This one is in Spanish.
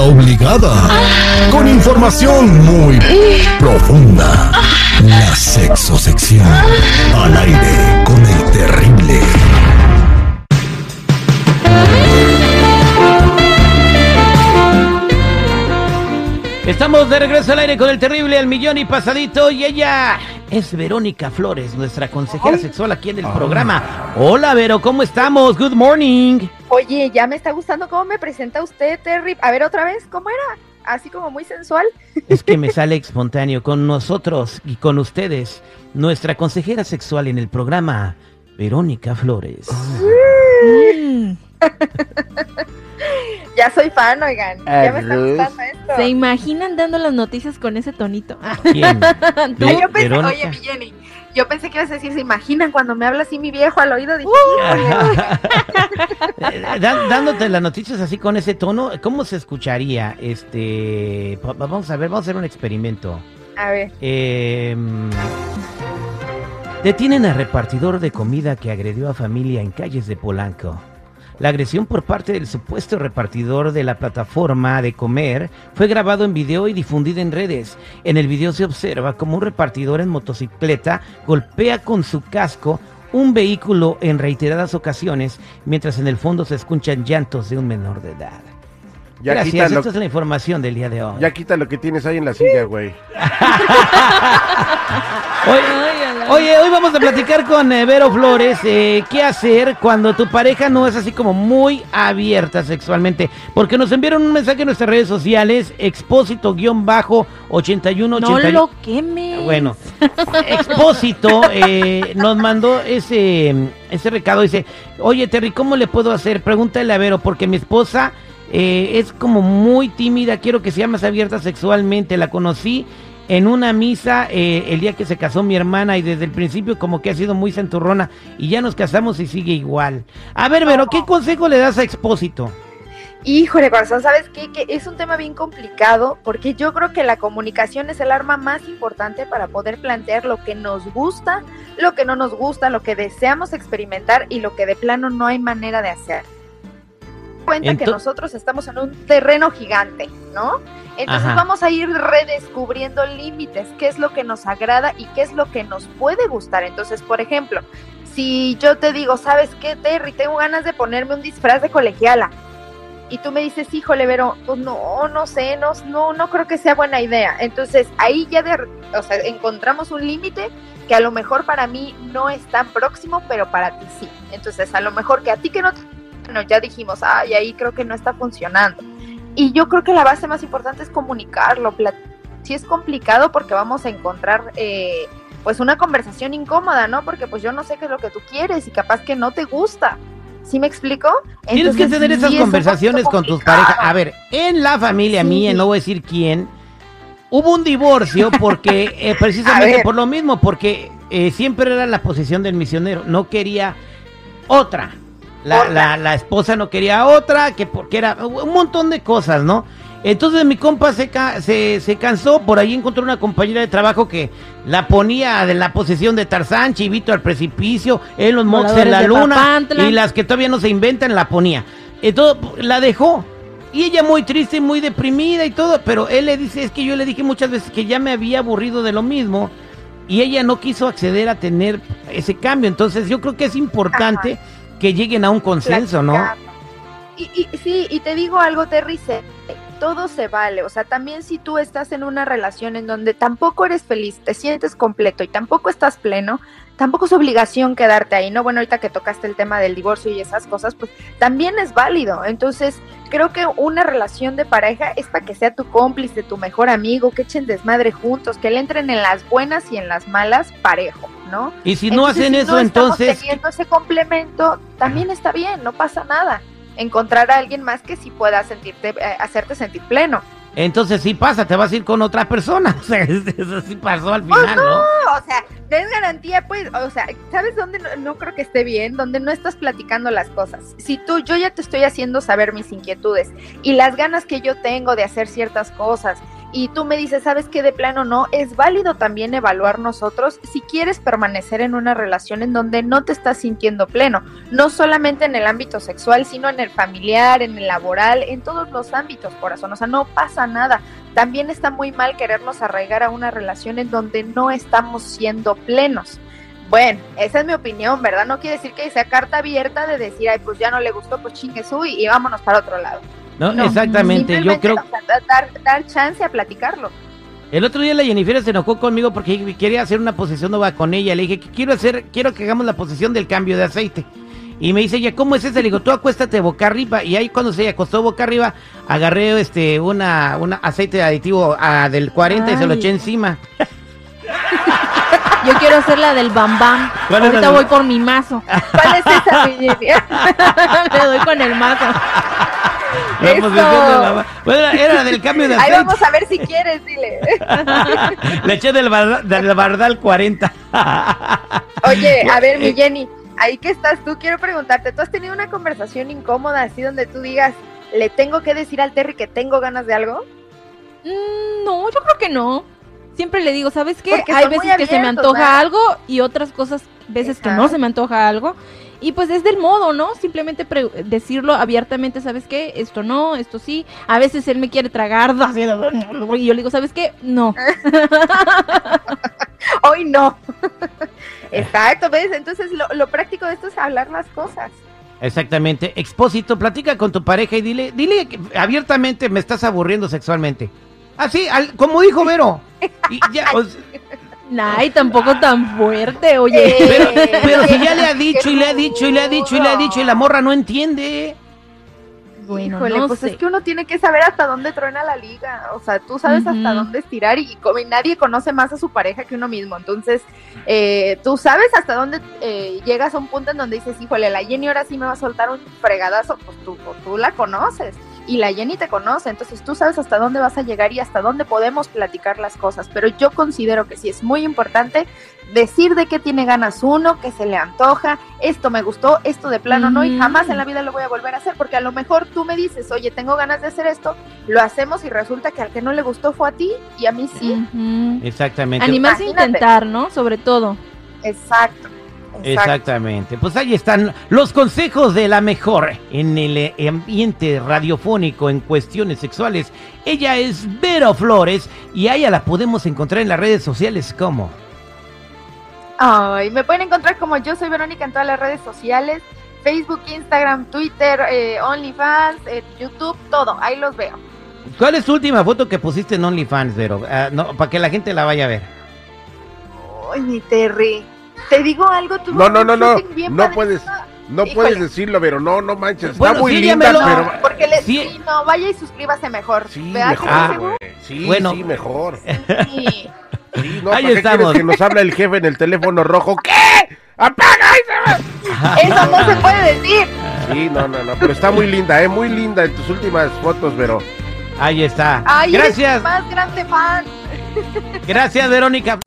Obligada. Con información muy profunda. La sexosección. Al aire con el terrible. Estamos de regreso al aire con el terrible al millón y pasadito y ella es Verónica Flores, nuestra consejera sexual aquí en el programa. Hola Vero, ¿cómo estamos? Good morning. Oye, ya me está gustando cómo me presenta usted, Terry. A ver otra vez, ¿cómo era? Así como muy sensual. Es que me sale espontáneo con nosotros y con ustedes, nuestra consejera sexual en el programa, Verónica Flores. ya soy fan, oigan. Ya me está gustando esto. ¿Se imaginan dando las noticias con ese tonito? ¿Quién? Yo Ve- pensé, Verónica. oye, mi Jenny, yo pensé que ibas a decir, ¿se imaginan cuando me habla así mi viejo al oído? Dije, da- dándote las noticias así con ese tono, ¿cómo se escucharía? Este, va- vamos a ver, vamos a hacer un experimento. a ver, Eh, detienen a repartidor de comida que agredió a familia en calles de Polanco. La agresión por parte del supuesto repartidor de la plataforma de comer fue grabado en video y difundido en redes. En el video se observa como un repartidor en motocicleta golpea con su casco un vehículo en reiteradas ocasiones, mientras en el fondo se escuchan llantos de un menor de edad. Ya Gracias, quita, lo, esta es la información del día de hoy. ya quita lo que tienes ahí en la silla, güey. Oye, oye, hoy vamos a platicar con eh, Vero Flores. eh, ¿Qué hacer cuando tu pareja no es así como muy abierta sexualmente? Porque nos enviaron un mensaje en nuestras redes sociales, expósito-8181. No lo quemes. Bueno, Expósito eh, nos mandó ese, ese recado. Dice, oye Terry, ¿cómo le puedo hacer? Pregúntale a Vero, porque mi esposa eh, es como muy tímida, quiero que sea más abierta sexualmente. La conocí en una misa eh, el día que se casó mi hermana y desde el principio como que ha sido muy centurrona y ya nos casamos y sigue igual. A ver, Vero, ¿qué consejo le das a Expósito? híjole, corazón, ¿sabes qué? Que es un tema bien complicado porque yo creo que la comunicación es el arma más importante para poder plantear lo que nos gusta, lo que no nos gusta, lo que deseamos experimentar y lo que de plano no hay manera de hacer. Cuenta que nosotros estamos en un terreno gigante, ¿no? Entonces Ajá. vamos a ir redescubriendo límites, qué es lo que nos agrada y qué es lo que nos puede gustar. Entonces, por ejemplo, si yo te digo, ¿sabes qué, Terry? Tengo ganas de ponerme un disfraz de colegiala. Y tú me dices, híjole, Vero, pues no, no sé, no, no, no creo que sea buena idea. Entonces, ahí ya de, o sea, encontramos un límite que a lo mejor para mí no es tan próximo, pero para ti sí. Entonces, a lo mejor que a ti que no, te- bueno, ya dijimos, ay, ahí creo que no está funcionando. Y yo creo que la base más importante es comunicarlo. Sí es complicado porque vamos a encontrar, eh, pues, una conversación incómoda, ¿no? Porque pues yo no sé qué es lo que tú quieres y capaz que no te gusta. ¿Sí me explico? Tienes que tener esas conversaciones con tus parejas. A ver, en la familia Sí. mía, no voy a decir quién, hubo un divorcio porque eh, precisamente por lo mismo, porque eh, siempre era la posición del misionero, no quería otra. La, la- la esposa no quería otra, que porque era un montón de cosas, ¿no? Entonces mi compa se, se, se cansó, por ahí encontró una compañera de trabajo que la ponía de la posición de Tarzán, Chivito al precipicio, en los montes en la luna, Papantla. y las que todavía no se inventan la ponía. Entonces la dejó. Y ella muy triste, muy deprimida y todo, pero él le dice, es que yo le dije muchas veces que ya me había aburrido de lo mismo y ella no quiso acceder a tener ese cambio. Entonces yo creo que es importante que lleguen a un consenso, ¿no? Y, y sí, y te digo algo, Terry, se- todo se vale. O sea, también si tú estás en una relación en donde tampoco eres feliz, te sientes completo y tampoco estás pleno, tampoco es obligación quedarte ahí, ¿no? Bueno, ahorita que tocaste el tema del divorcio y esas cosas, pues también es válido. Entonces, creo que una relación de pareja es para que sea tu cómplice, tu mejor amigo, que echen desmadre juntos, que le entren en las buenas y en las malas parejo, ¿no? Y si no Entonces, hacen si eso, no entonces... teniendo ese complemento, también está bien, no pasa nada. Encontrar a alguien más que sí pueda sentirte, eh, hacerte sentir pleno. Entonces sí pasa, te vas a ir con otra persona. O sea, eso sí pasó al Pues final, ¿no? O sea, es garantía, pues, o sea, ¿sabes dónde no, no creo que esté bien? Donde no estás platicando las cosas. Si tú, yo ya te estoy haciendo saber mis inquietudes y las ganas que yo tengo de hacer ciertas cosas y tú me dices, ¿sabes qué? De plano no, es válido también evaluar nosotros si quieres permanecer en una relación en donde no te estás sintiendo pleno, no solamente en el ámbito sexual, sino en el familiar, en el laboral, en todos los ámbitos, corazón, o sea, no pasa nada. También está muy mal querernos arraigar a una relación en donde no estamos siendo plenos. Bueno, esa es mi opinión, ¿verdad? No quiere decir que sea carta abierta de decir, ay, pues ya no le gustó, pues chingue su y, y vámonos para otro lado. No, No, exactamente. Yo creo dar, dar chance a platicarlo. El otro día la Jennifer se enojó conmigo porque quería hacer una posesión nueva con ella. Le dije que quiero hacer, quiero que hagamos la posesión del cambio de aceite. Y me dice ella, ¿cómo es esa? Le digo, tú acuéstate boca arriba. Y ahí cuando se acostó boca arriba, agarré este una, una aceite aditivo ah, del 40 y se lo eché encima. Yo quiero hacer la del bam bam. ¿Cuál es la Ahorita voy por mi mazo. ¿Cuál es esa? Le doy con el mazo. La Eso. posesión de la- Bueno, era, del cambio de Ahí vamos a ver si quieres, dile. Le eché del, bar- del bardal 40. Oye, a ver, Eh. mi Jenny, ahí que estás tú, quiero preguntarte, ¿tú has tenido una conversación incómoda así donde tú digas, le tengo que decir al Terry que tengo ganas de algo? Mm, no, yo creo que no. Siempre le digo, ¿sabes qué? Porque Hay veces que se me antoja ¿verdad? algo y otras cosas, veces que no se me antoja algo. Y pues es del modo, ¿no? Simplemente pre- decirlo abiertamente, ¿sabes qué? Esto no, esto sí. A veces él me quiere tragar, y yo le digo, ¿sabes qué? No. Hoy no. Exacto, ¿ves? Entonces lo, lo práctico de esto es hablar las cosas. Exactamente. Expósito, platica con tu pareja y dile, dile que abiertamente me estás aburriendo sexualmente. Así, al- como dijo Vero. Y ya, o sea, Ay, tampoco tan fuerte, oye. Eh, pero, pero si ya le ha dicho y le ha dicho y le ha dicho y le ha dicho y la morra no entiende. Bueno, Híjole, no pues sé. es que uno tiene que saber hasta dónde truena la liga. O sea, tú sabes hasta dónde estirar y, y nadie conoce más a su pareja que uno mismo. Entonces, eh, tú sabes hasta dónde eh, llegas a un punto en donde dices, híjole, la Jenny ahora sí me va a soltar un fregadazo. Pues tú, pues tú la conoces y la Jenny te conoce. Entonces, tú sabes hasta dónde vas a llegar y hasta dónde podemos platicar las cosas. Pero yo considero que sí es muy importante decir de qué tiene ganas uno, que se le antoja, esto me gustó, esto de plano no, y jamás en la vida lo voy a volver a hacer, porque a lo mejor tú me dices, oye, tengo ganas de hacer esto, lo hacemos y resulta que al que no le gustó fue a ti y a mí sí. Exactamente. Animarse a intentar, ¿no? Sobre todo. Exacto. Exacto. Exactamente. Pues ahí están los consejos de la mejor en el eh, ambiente radiofónico en cuestiones sexuales. Ella es Vero Flores y a ella la podemos encontrar en las redes sociales como. Ay, me pueden encontrar como yo soy Verónica en todas las redes sociales, Facebook, Instagram, Twitter, eh, OnlyFans, eh, YouTube, todo, ahí los veo. ¿Cuál es tu última foto que pusiste en OnlyFans, Vero? Ah, no, para que la gente la vaya a ver. Ay, mi Terry, te digo algo, tú No, no, no, no, no puedes, no Híjole. puedes decirlo, pero no, no manches, está muy sí, linda, pero... Porque le Sí. sí, no, vaya y suscríbase mejor. Sí, ¿Verdad que mejor, Ah. sí, Bueno. sí, mejor. Sí. Sí, no, Ahí ¿para estamos. que nos habla el jefe en el teléfono rojo? ¿Qué? ¡Apaga! ese! Eso no se puede decir. Sí, no, no, no, pero está muy linda, eh, muy linda en tus últimas fotos, pero... Ahí está. Ay, eres Gracias. más grande fan. Gracias, Verónica.